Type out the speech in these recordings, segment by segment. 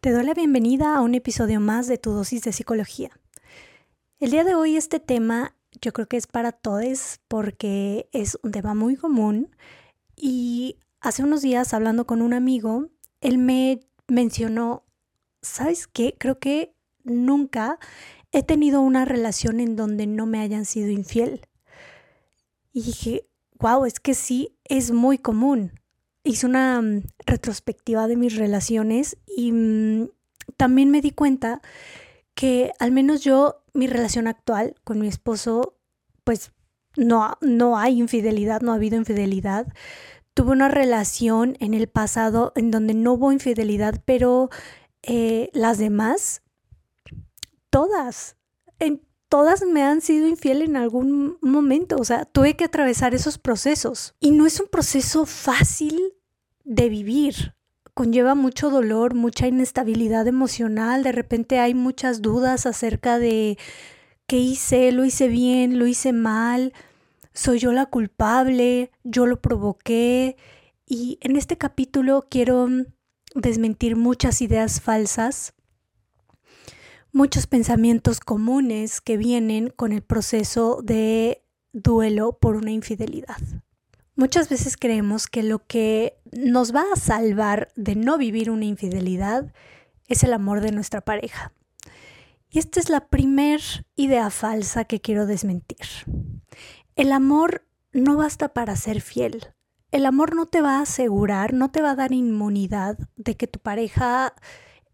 Te doy la bienvenida a un episodio más de tu dosis de psicología. El día de hoy este tema yo creo que es para todos porque es un tema muy común y hace unos días hablando con un amigo, él me mencionó, ¿sabes qué? Creo que nunca he tenido una relación en donde no me hayan sido infiel. Y dije, wow, es que sí, es muy común hice una mm, retrospectiva de mis relaciones y mm, también me di cuenta que al menos yo, mi relación actual con mi esposo, pues no, no hay infidelidad, no ha habido infidelidad. Tuve una relación en el pasado en donde no hubo infidelidad, pero eh, las demás, todas, en todas me han sido infiel en algún momento, o sea, tuve que atravesar esos procesos. Y no es un proceso fácil de vivir. Conlleva mucho dolor, mucha inestabilidad emocional, de repente hay muchas dudas acerca de qué hice, lo hice bien, lo hice mal, soy yo la culpable, yo lo provoqué. Y en este capítulo quiero desmentir muchas ideas falsas muchos pensamientos comunes que vienen con el proceso de duelo por una infidelidad. Muchas veces creemos que lo que nos va a salvar de no vivir una infidelidad es el amor de nuestra pareja. Y esta es la primer idea falsa que quiero desmentir. El amor no basta para ser fiel. El amor no te va a asegurar, no te va a dar inmunidad de que tu pareja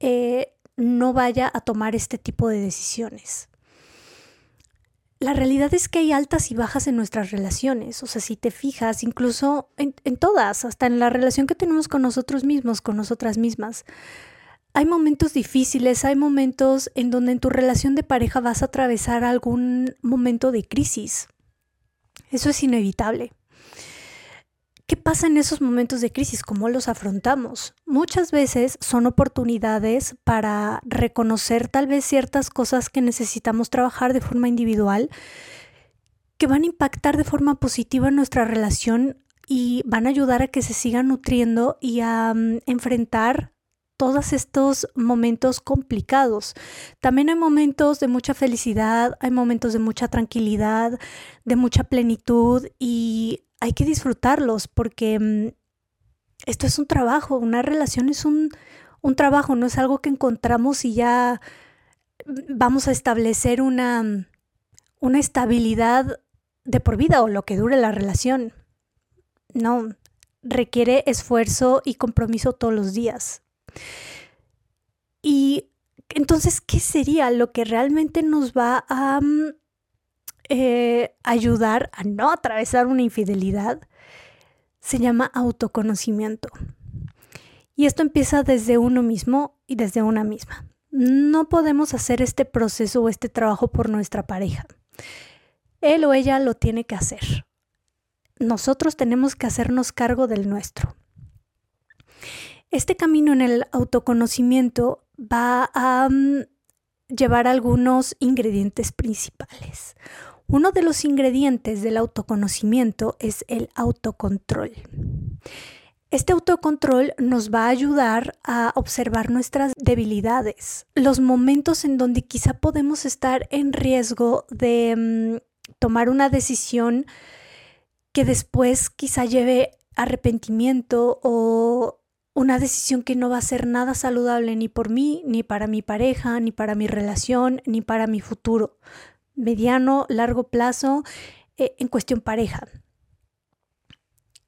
eh, no vaya a tomar este tipo de decisiones. La realidad es que hay altas y bajas en nuestras relaciones, o sea, si te fijas, incluso en, todas, hasta en la relación que tenemos con nosotros mismos, con nosotras mismas. Hay momentos difíciles, hay momentos en donde en tu relación de pareja vas a atravesar algún momento de crisis. Eso es inevitable. ¿Qué pasa en esos momentos de crisis? ¿Cómo los afrontamos? Muchas veces son oportunidades para reconocer tal vez ciertas cosas que necesitamos trabajar de forma individual que van a impactar de forma positiva en nuestra relación y van a ayudar a que se siga nutriendo y a mm, enfrentar todos estos momentos complicados. También hay momentos de mucha felicidad, hay momentos de mucha tranquilidad, de mucha plenitud y hay que disfrutarlos porque mm, esto es un trabajo, una relación es un, un trabajo, no es algo que encontramos y ya vamos a establecer una, mm, una estabilidad de por vida o lo que dure la relación. No, requiere esfuerzo y compromiso todos los días. Y entonces, ¿qué sería lo que realmente nos va a mm, eh, ayudar a no atravesar una infidelidad se llama autoconocimiento. Y esto empieza desde uno mismo y desde una misma. No podemos hacer este proceso o este trabajo por nuestra pareja. Él o ella lo tiene que hacer. Nosotros tenemos que hacernos cargo del nuestro. Este camino en el autoconocimiento va a mm, llevar algunos ingredientes principales. Uno de los ingredientes del autoconocimiento es el autocontrol. Este autocontrol nos va a ayudar a observar nuestras debilidades, los momentos en donde quizá podemos estar en riesgo de mm, tomar una decisión que después quizá lleve arrepentimiento o una decisión que no va a ser nada saludable ni por mí, ni para mi pareja, ni para mi relación, ni para mi futuro mediano, largo plazo eh, en cuestión pareja.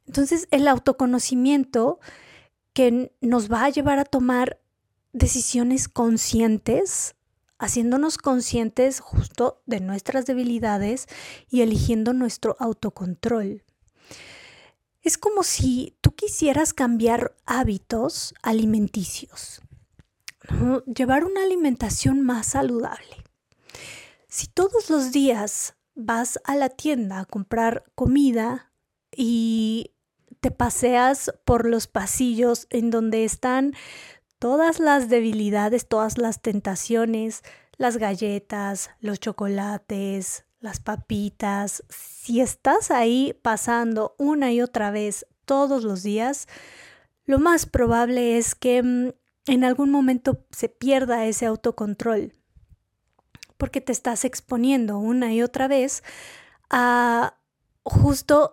Entonces, el autoconocimiento que nos va a llevar a tomar decisiones conscientes, haciéndonos conscientes justo de nuestras debilidades y eligiendo nuestro autocontrol. Es como si tú quisieras cambiar hábitos alimenticios, llevar una alimentación más saludable. Si todos los días vas a la tienda a comprar comida y te paseas por los pasillos en donde están todas las debilidades, todas las tentaciones, las galletas, los chocolates, las papitas, si estás ahí pasando una y otra vez todos los días, lo más probable es que mm, en algún momento se pierda ese autocontrol, porque te estás exponiendo una y otra vez a justo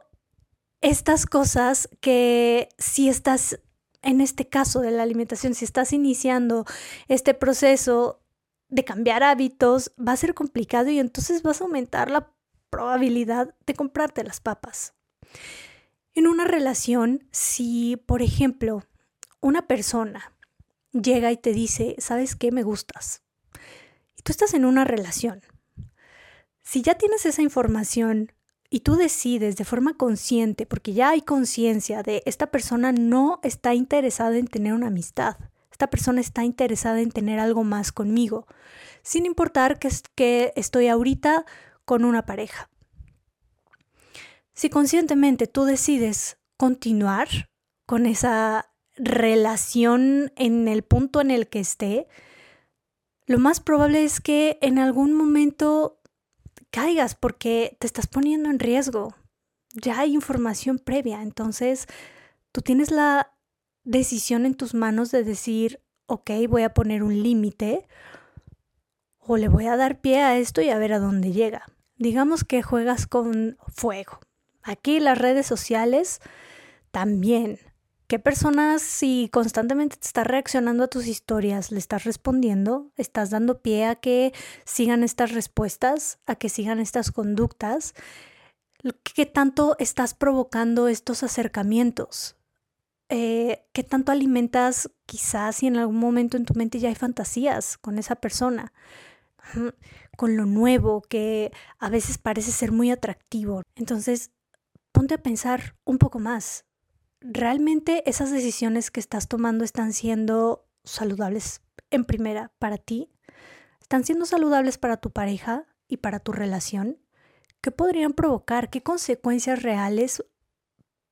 estas cosas que si estás, en este caso de la alimentación, si estás iniciando este proceso de cambiar hábitos, va a ser complicado y entonces vas a aumentar la probabilidad de comprarte las papas. En una relación, si, por ejemplo, una persona llega y te dice, ¿sabes qué? Me gustas. Tú estás en una relación. Si ya tienes esa información y tú decides de forma consciente, porque ya hay conciencia de esta persona no está interesada en tener una amistad, esta persona está interesada en tener algo más conmigo, sin importar que, que estoy ahorita con una pareja. Si conscientemente tú decides continuar con esa relación en el punto en el que esté, lo más probable es que en algún momento caigas porque te estás poniendo en riesgo. Ya hay información previa, entonces tú tienes la decisión en tus manos de decir, ok, voy a poner un límite o le voy a dar pie a esto y a ver a dónde llega. Digamos que juegas con fuego, Aquí las redes sociales también. ¿Qué personas si constantemente te estás reaccionando a tus historias, le estás respondiendo, estás dando pie a que sigan estas respuestas, a que sigan estas conductas? ¿Qué tanto estás provocando estos acercamientos? Eh, ¿Qué tanto alimentas quizás si en algún momento en tu mente ya hay fantasías con esa persona? con lo nuevo que a veces parece ser muy atractivo. Entonces, ponte a pensar un poco más. ¿Realmente esas decisiones que estás tomando están siendo saludables en primera para ti? ¿Están siendo saludables para tu pareja y para tu relación? ¿Qué podrían provocar? ¿Qué consecuencias reales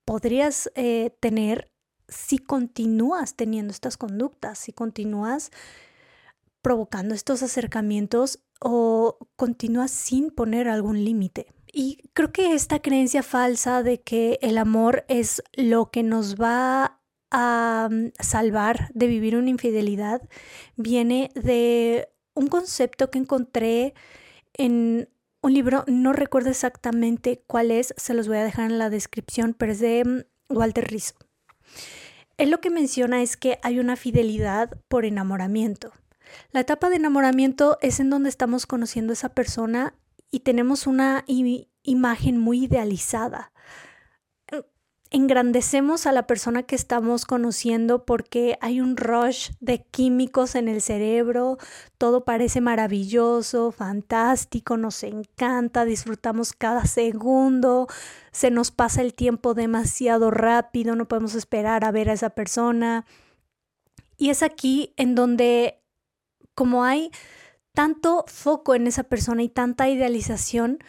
podrías eh, tener si continúas teniendo estas conductas, si continúas provocando estos acercamientos o continúas sin poner algún límite? Y creo que esta creencia falsa de que el amor es lo que nos va a mm, salvar de vivir una infidelidad viene de un concepto que encontré en un libro, no recuerdo exactamente cuál es, se los voy a dejar en la descripción, pero es de mm, Walter Rizzo. Él lo que menciona es que hay una fidelidad por enamoramiento. La etapa de enamoramiento es en donde estamos conociendo a esa persona y tenemos una imagen muy idealizada. Engrandecemos a la persona que estamos conociendo porque hay un rush de químicos en el cerebro, todo parece maravilloso, fantástico, nos encanta, disfrutamos cada segundo, se nos pasa el tiempo demasiado rápido, no podemos esperar a ver a esa persona. Y es aquí en donde, como hay tanto foco en esa persona y tanta idealización,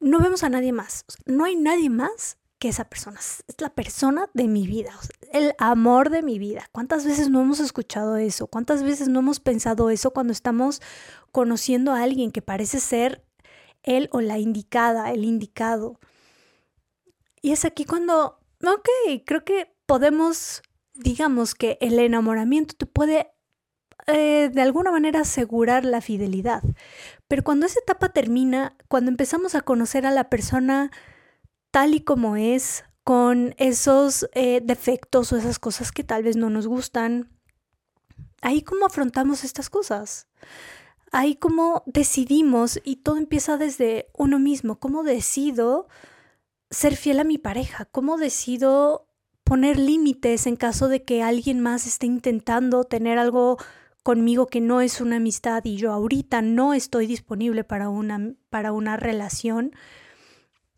no vemos a nadie más. No hay nadie más que esa persona. Es la persona de mi vida, el amor de mi vida. ¿Cuántas veces no hemos escuchado eso? ¿Cuántas veces no hemos pensado eso cuando estamos conociendo a alguien que parece ser él o la indicada, el indicado? Y es aquí cuando, ok, creo que podemos, digamos que el enamoramiento te puede eh, de alguna manera asegurar la fidelidad. Pero cuando esa etapa termina, cuando empezamos a conocer a la persona tal y como es, con esos eh, defectos o esas cosas que tal vez no nos gustan, ahí cómo afrontamos estas cosas. Ahí cómo decidimos y todo empieza desde uno mismo, cómo decido ser fiel a mi pareja, cómo decido poner límites en caso de que alguien más esté intentando tener algo conmigo que no es una amistad y yo ahorita no estoy disponible para una, para una relación,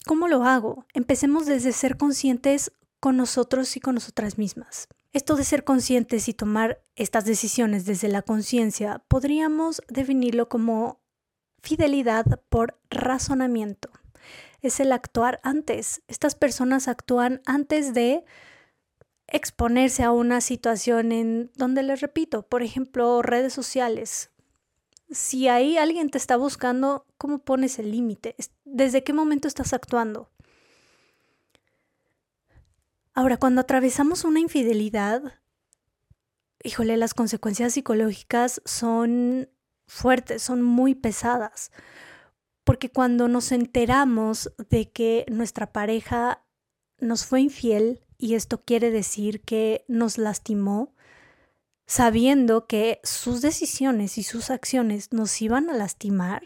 ¿cómo lo hago? Empecemos desde ser conscientes con nosotros y con nosotras mismas. Esto de ser conscientes y tomar estas decisiones desde la conciencia, podríamos definirlo como fidelidad por razonamiento. Es el actuar antes. Estas personas actúan antes de exponerse a una situación en donde les repito, por ejemplo, redes sociales. Si ahí alguien te está buscando, ¿cómo pones el límite? ¿Desde qué momento estás actuando? Ahora, cuando atravesamos una infidelidad, híjole, las consecuencias psicológicas son fuertes, son muy pesadas. Porque cuando nos enteramos de que nuestra pareja nos fue infiel, y esto quiere decir que nos lastimó, sabiendo que sus decisiones y sus acciones nos iban a lastimar,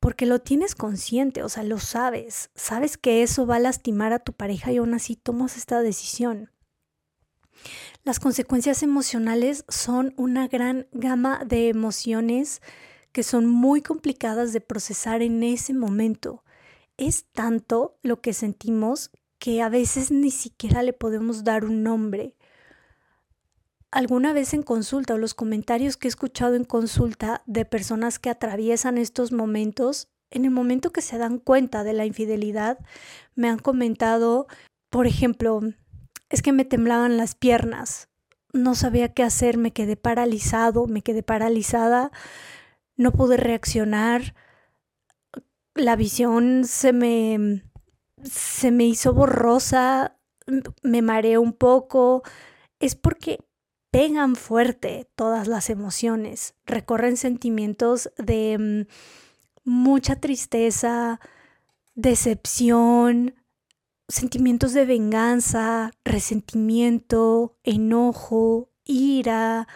porque lo tienes consciente, o sea, lo sabes, sabes que eso va a lastimar a tu pareja y aún así tomas esta decisión. Las consecuencias emocionales son una gran gama de emociones que son muy complicadas de procesar en ese momento. Es tanto lo que sentimos que a veces ni siquiera le podemos dar un nombre. Alguna vez en consulta o los comentarios que he escuchado en consulta de personas que atraviesan estos momentos, en el momento que se dan cuenta de la infidelidad, me han comentado, por ejemplo, es que me temblaban las piernas, no sabía qué hacer, me quedé paralizado, me quedé paralizada, no pude reaccionar, la visión se me, se me hizo borrosa, me mareé un poco, es porque pegan fuerte todas las emociones, recorren sentimientos de mm, mucha tristeza, decepción, sentimientos de venganza, resentimiento, enojo, ira,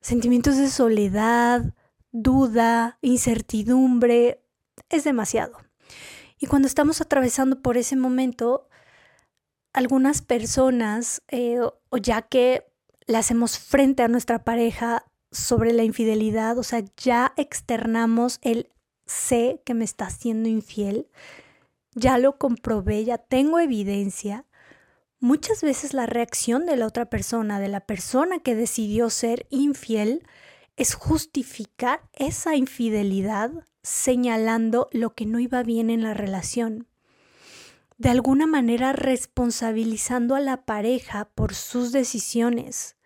sentimientos de soledad, duda, incertidumbre, es demasiado. Y cuando estamos atravesando por ese momento, algunas personas, eh, o ya que le hacemos frente a nuestra pareja sobre la infidelidad, o sea, ya externamos el sé que me está haciendo infiel, ya lo comprobé, ya tengo evidencia, muchas veces la reacción de la otra persona, de la persona que decidió ser infiel, es justificar esa infidelidad señalando lo que no iba bien en la relación. De alguna manera responsabilizando a la pareja por sus decisiones.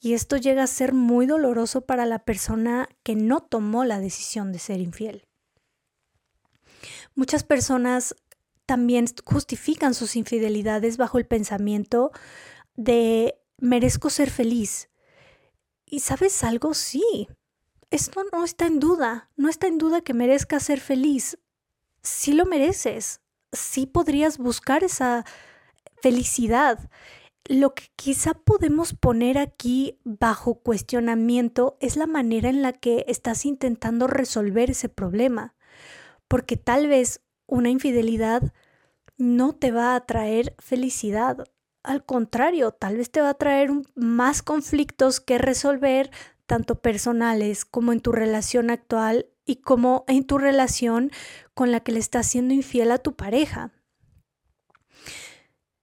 Y esto llega a ser muy doloroso para la persona que no tomó la decisión de ser infiel. Muchas personas también justifican sus infidelidades bajo el pensamiento de merezco ser feliz. Y sabes algo, sí, esto no está en duda, no está en duda que merezcas ser feliz. Sí lo mereces, sí podrías buscar esa felicidad. Lo que quizá podemos poner aquí bajo cuestionamiento es la manera en la que estás intentando resolver ese problema porque tal vez una infidelidad no te va a traer felicidad. Al contrario, tal vez te va a traer más conflictos que resolver, tanto personales como en tu relación actual y como en tu relación con la que le estás siendo infiel a tu pareja.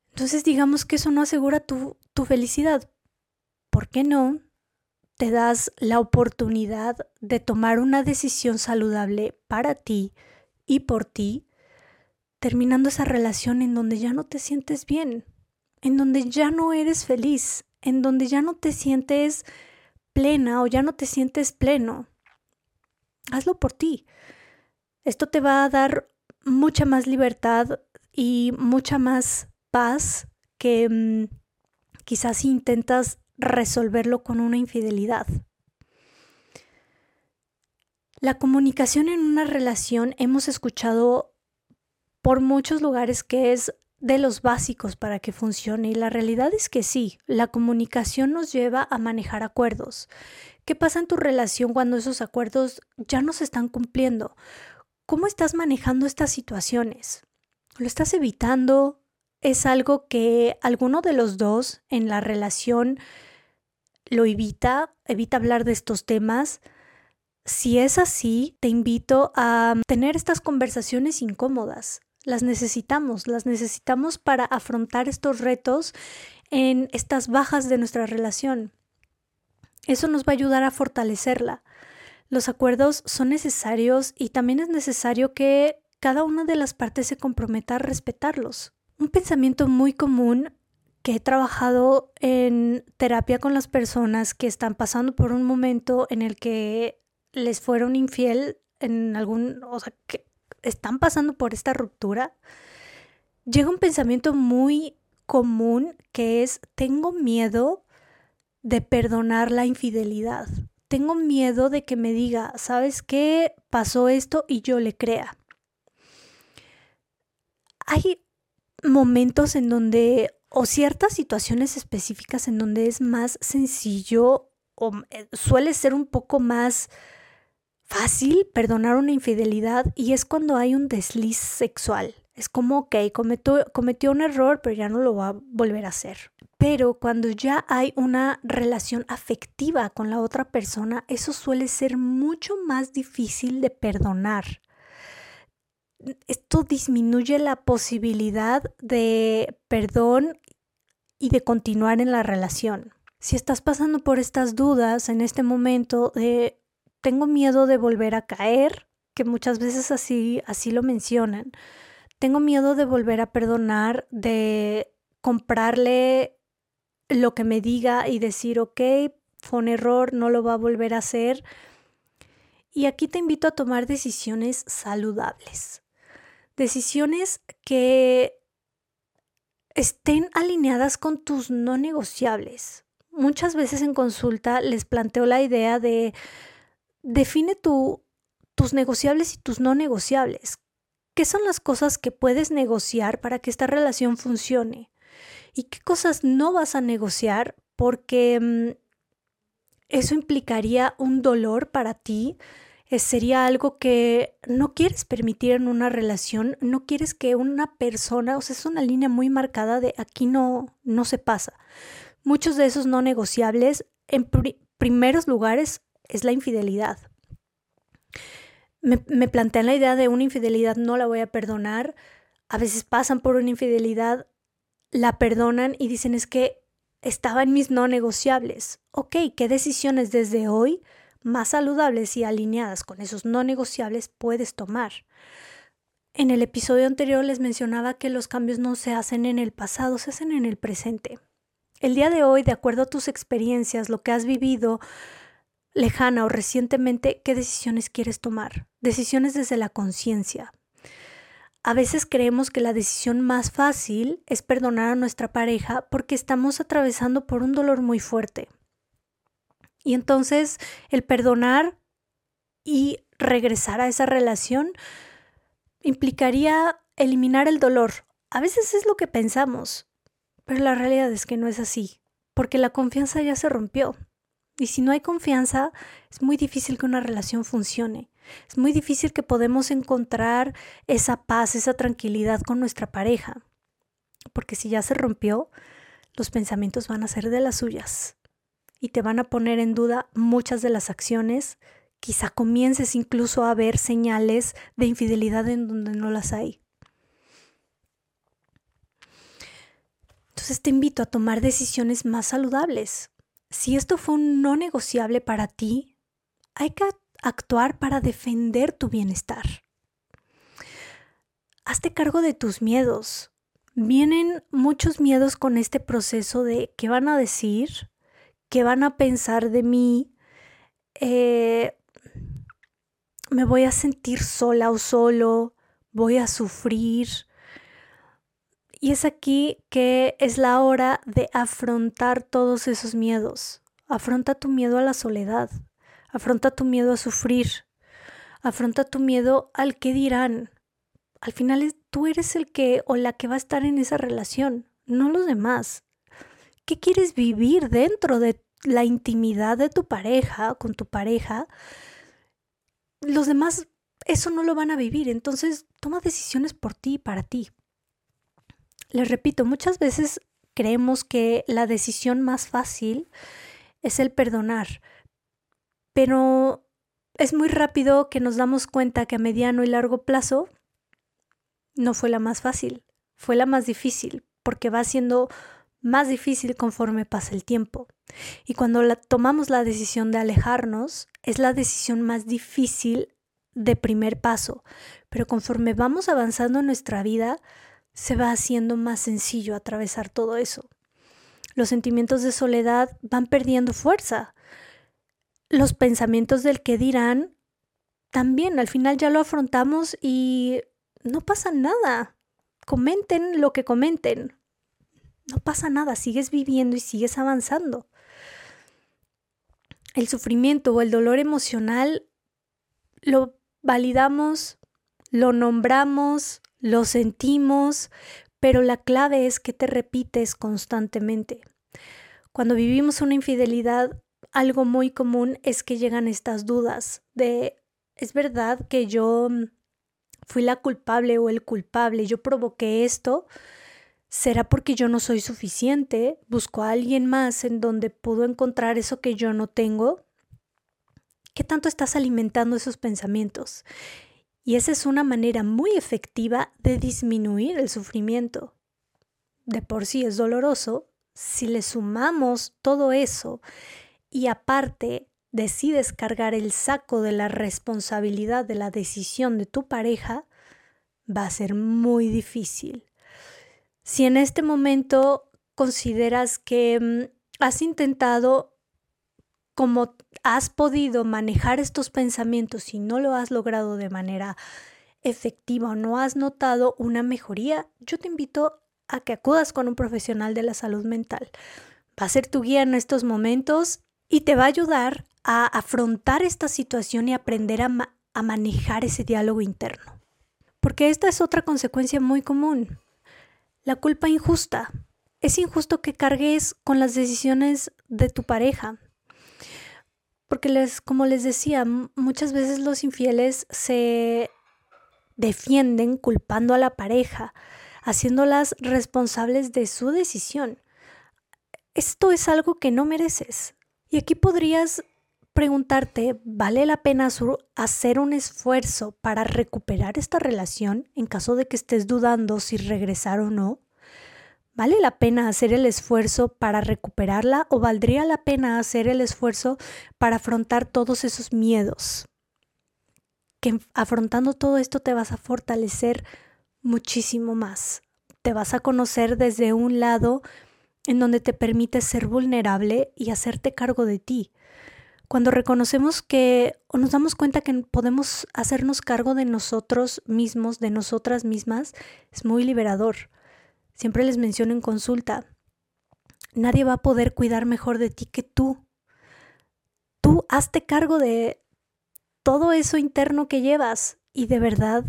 Entonces digamos que eso no asegura tu, tu felicidad. ¿Por qué no? Te das la oportunidad de tomar una decisión saludable para ti, y por ti, terminando esa relación en donde ya no te sientes bien, en donde ya no eres feliz, en donde ya no te sientes plena o ya no te sientes pleno. Hazlo por ti. Esto te va a dar mucha más libertad y mucha más paz que mm, quizás si intentas resolverlo con una infidelidad. La comunicación en una relación hemos escuchado por muchos lugares que es de los básicos para que funcione y la realidad es que sí, la comunicación nos lleva a manejar acuerdos. ¿Qué pasa en tu relación cuando esos acuerdos ya no se están cumpliendo? ¿Cómo estás manejando estas situaciones? ¿Lo estás evitando? ¿Es algo que alguno de los dos en la relación lo evita? ¿Evita hablar de estos temas? Si es así, te invito a tener estas conversaciones incómodas. Las necesitamos, las necesitamos para afrontar estos retos en estas bajas de nuestra relación. Eso nos va a ayudar a fortalecerla. Los acuerdos son necesarios y también es necesario que cada una de las partes se comprometa a respetarlos. Un pensamiento muy común que he trabajado en terapia con las personas que están pasando por un momento en el que les fueron infiel en algún, o sea, que están pasando por esta ruptura, llega un pensamiento muy común que es, tengo miedo de perdonar la infidelidad. Tengo miedo de que me diga, ¿sabes qué? Pasó esto y yo le crea. Hay momentos en donde, o ciertas situaciones específicas en donde es más sencillo o eh, suele ser un poco más fácil perdonar una infidelidad y es cuando hay un desliz sexual. Es como, ok, cometió, cometió un error, pero ya no lo va a volver a hacer. Pero cuando ya hay una relación afectiva con la otra persona, eso suele ser mucho más difícil de perdonar. Esto disminuye la posibilidad de perdón y de continuar en la relación. Si estás pasando por estas dudas en este momento de tengo miedo de volver a caer, que muchas veces así así lo mencionan, tengo miedo de volver a perdonar, de comprarle lo que me diga y decir, ok, fue un error, no lo va a volver a hacer. Y aquí te invito a tomar decisiones saludables. Decisiones que estén alineadas con tus no negociables. Muchas veces en consulta les planteo la idea de define tu, tus negociables y tus no negociables. ¿Qué son las cosas que puedes negociar para que esta relación funcione? ¿Y qué cosas no vas a negociar porque mm, eso implicaría un dolor para ti? Eh, sería algo que no quieres permitir en una relación, no quieres que una persona, o sea, es una línea muy marcada de aquí no, no se pasa. Muchos de esos no negociables, en primeros lugares, es la infidelidad me, plantean la idea de una infidelidad, no la voy a perdonar. A veces pasan por una infidelidad, la perdonan y dicen es que estaba en mis no negociables. Ok, ¿qué decisiones desde hoy más saludables y alineadas con esos no negociables puedes tomar? En el episodio anterior les mencionaba que los cambios no se hacen en el pasado, se hacen en el presente. El día de hoy, de acuerdo a tus experiencias, lo que has vivido, lejana o recientemente, ¿qué decisiones quieres tomar? Decisiones desde la conciencia. A veces creemos que la decisión más fácil es perdonar a nuestra pareja porque estamos atravesando por un dolor muy fuerte. Y entonces el perdonar y regresar a esa relación implicaría eliminar el dolor. A veces es lo que pensamos, pero la realidad es que no es así, porque la confianza ya se rompió. Y si no hay confianza, es muy difícil que una relación funcione. Es muy difícil que podamos encontrar esa paz, esa tranquilidad con nuestra pareja. Porque si ya se rompió, los pensamientos van a ser de las suyas y te van a poner en duda muchas de las acciones. Quizá comiences incluso a ver señales de infidelidad en donde no las hay. Entonces te invito a tomar decisiones más saludables, si esto fue un no negociable para ti, hay que actuar para defender tu bienestar. Hazte cargo de tus miedos. Vienen muchos miedos con este proceso de qué van a decir, qué van a pensar de mí, eh, me voy a sentir sola o solo, voy a sufrir, y es aquí que es la hora de afrontar todos esos miedos. Afronta tu miedo a la soledad, afronta tu miedo a sufrir, afronta tu miedo al que dirán. Al final tú eres el que o la que va a estar en esa relación, no los demás. ¿Qué quieres vivir dentro de la intimidad de tu pareja, con tu pareja? Los demás eso no lo van a vivir, entonces toma decisiones por ti y para ti. Les repito, muchas veces creemos que la decisión más fácil es el perdonar, pero es muy rápido que nos damos cuenta que a mediano y largo plazo no fue la más fácil, fue la más difícil, porque va siendo más difícil conforme pasa el tiempo. Y cuando tomamos la decisión de alejarnos, es la decisión más difícil de primer paso, pero conforme vamos avanzando en nuestra vida, se va haciendo más sencillo atravesar todo eso. Los sentimientos de soledad van perdiendo fuerza. Los pensamientos del que dirán también al final ya lo afrontamos y no pasa nada. Comenten lo que comenten. No pasa nada, sigues viviendo y sigues avanzando. el sufrimiento o el dolor emocional lo validamos, lo nombramos, lo sentimos, pero la clave es que te repites constantemente. Cuando vivimos una infidelidad, algo muy común es que llegan estas dudas de, ¿es verdad que yo fui la culpable o el culpable? ¿Yo provoqué esto? ¿Será porque yo no soy suficiente? ¿Busco a alguien más en donde pudo encontrar eso que yo no tengo? ¿Qué tanto estás alimentando esos pensamientos? Y esa es una manera muy efectiva de disminuir el sufrimiento. De por sí es doloroso. Si le sumamos todo eso y aparte decides cargar el saco de la responsabilidad de la decisión de tu pareja, va a ser muy difícil. Si en este momento consideras que mm, has intentado como has podido manejar estos pensamientos y no lo has logrado de manera efectiva o no has notado una mejoría, yo te invito a que acudas con un profesional de la salud mental. Va a ser tu guía en estos momentos y te va a ayudar a afrontar esta situación y aprender a, a manejar ese diálogo interno. Porque esta es otra consecuencia muy común. La culpa injusta. Es injusto que cargues con las decisiones de tu pareja. Porque les, como les decía, muchas veces los infieles se defienden culpando a la pareja, haciéndolas responsables de su decisión. Esto es algo que no mereces. Y aquí podrías preguntarte, ¿vale la pena hacer un esfuerzo para recuperar esta relación en caso de que estés dudando si regresar o no? ¿Vale la pena hacer el esfuerzo para recuperarla o valdría la pena hacer el esfuerzo para afrontar todos esos miedos? Que afrontando todo esto te vas a fortalecer muchísimo más. Te vas a conocer desde un lado en donde te permite ser vulnerable y hacerte cargo de ti. Cuando reconocemos que o nos damos cuenta que podemos hacernos cargo de nosotros mismos, de nosotras mismas, es muy liberador. Siempre les menciono en consulta, nadie va a poder cuidar mejor de ti que tú. Tú hazte cargo de todo eso interno que llevas y de verdad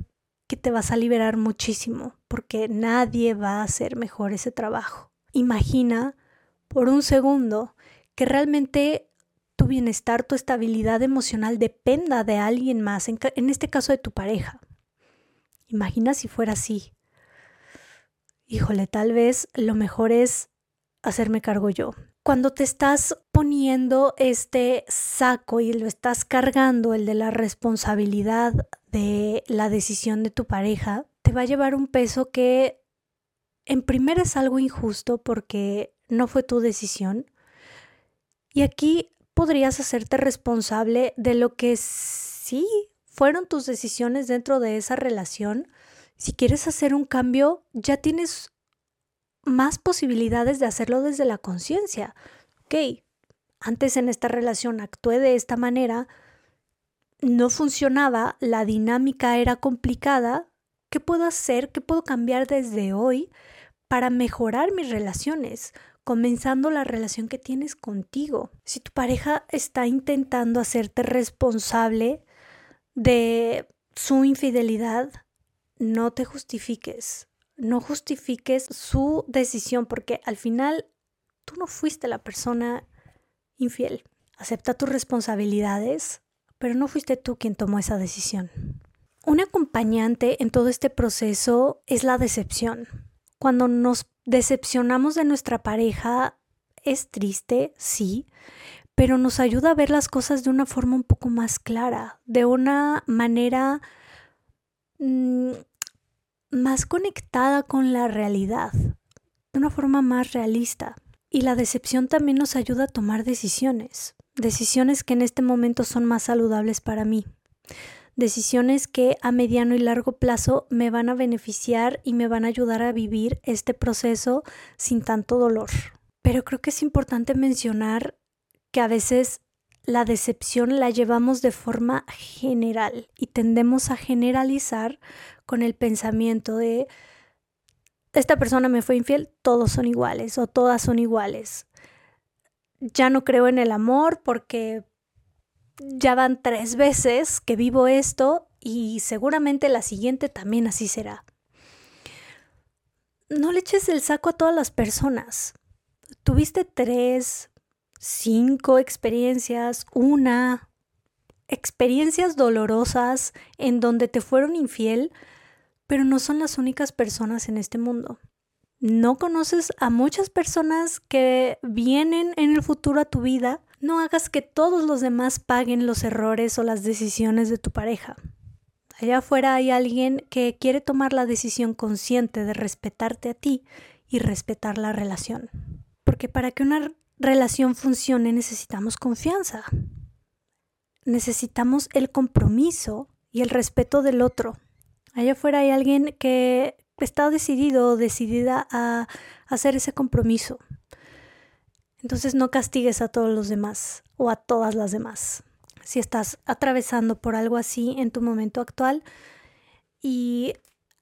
que te vas a liberar muchísimo porque nadie va a hacer mejor ese trabajo. Imagina por un segundo que realmente tu bienestar, tu estabilidad emocional dependa de alguien más, en, este caso de tu pareja. Imagina si fuera así. Híjole, tal vez lo mejor es hacerme cargo yo. Cuando te estás poniendo este saco y lo estás cargando, el de la responsabilidad de la decisión de tu pareja, te va a llevar un peso que en primer es algo injusto porque no fue tu decisión. Y aquí podrías hacerte responsable de lo que sí fueron tus decisiones dentro de esa relación. Si quieres hacer un cambio, ya tienes más posibilidades de hacerlo desde la conciencia. Ok, antes en esta relación actué de esta manera, no funcionaba, la dinámica era complicada. ¿Qué puedo hacer? ¿Qué puedo cambiar desde hoy para mejorar mis relaciones? comenzando la relación que tienes contigo. Si tu pareja está intentando hacerte responsable de su infidelidad, no te justifiques. No justifiques su decisión porque al final tú no fuiste la persona infiel. Acepta tus responsabilidades, pero no fuiste tú quien tomó esa decisión. Un acompañante en todo este proceso es la decepción. Cuando nos decepcionamos de nuestra pareja, es triste, sí, pero nos ayuda a ver las cosas de una forma un poco más clara, de una manera mm, más conectada con la realidad, de una forma más realista. Y la decepción también nos ayuda a tomar decisiones, decisiones que en este momento son más saludables para mí decisiones que a mediano y largo plazo me van a beneficiar y me van a ayudar a vivir este proceso sin tanto dolor. Pero creo que es importante mencionar que a veces la decepción la llevamos de forma general y tendemos a generalizar con el pensamiento de esta persona me fue infiel, todos son iguales o todas son iguales. Ya no creo en el amor porque ya van tres veces que vivo esto y seguramente la siguiente también así será. No le eches el saco a todas las personas. Tuviste tres, cinco experiencias, una, experiencias dolorosas en donde te fueron infiel, pero no son las únicas personas en este mundo. No conoces a muchas personas que vienen en el futuro a tu vida no hagas que todos los demás paguen los errores o las decisiones de tu pareja. Allá afuera hay alguien que quiere tomar la decisión consciente de respetarte a ti y respetar la relación. Porque para que una relación funcione necesitamos confianza. Necesitamos el compromiso y el respeto del otro. Allá afuera hay alguien que está decidido o decidida a hacer ese compromiso, entonces no castigues a todos los demás o a todas las demás. Si estás atravesando por algo así en tu momento actual y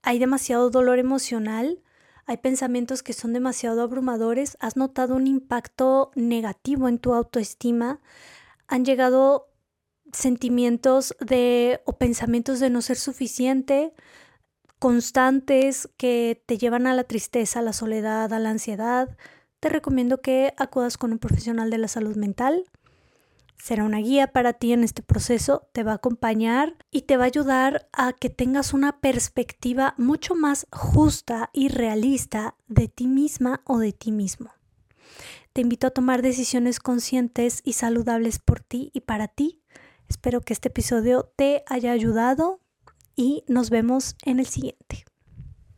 hay demasiado dolor emocional, hay pensamientos que son demasiado abrumadores, has notado un impacto negativo en tu autoestima, han llegado sentimientos de o pensamientos de no ser suficiente, constantes que te llevan a la tristeza, a la soledad, a la ansiedad, te recomiendo que acudas con un profesional de la salud mental. Será una guía para ti en este proceso, te va a acompañar y te va a ayudar a que tengas una perspectiva mucho más justa y realista de ti misma o de ti mismo. Te invito a tomar decisiones conscientes y saludables por ti y para ti. Espero que este episodio te haya ayudado y nos vemos en el siguiente.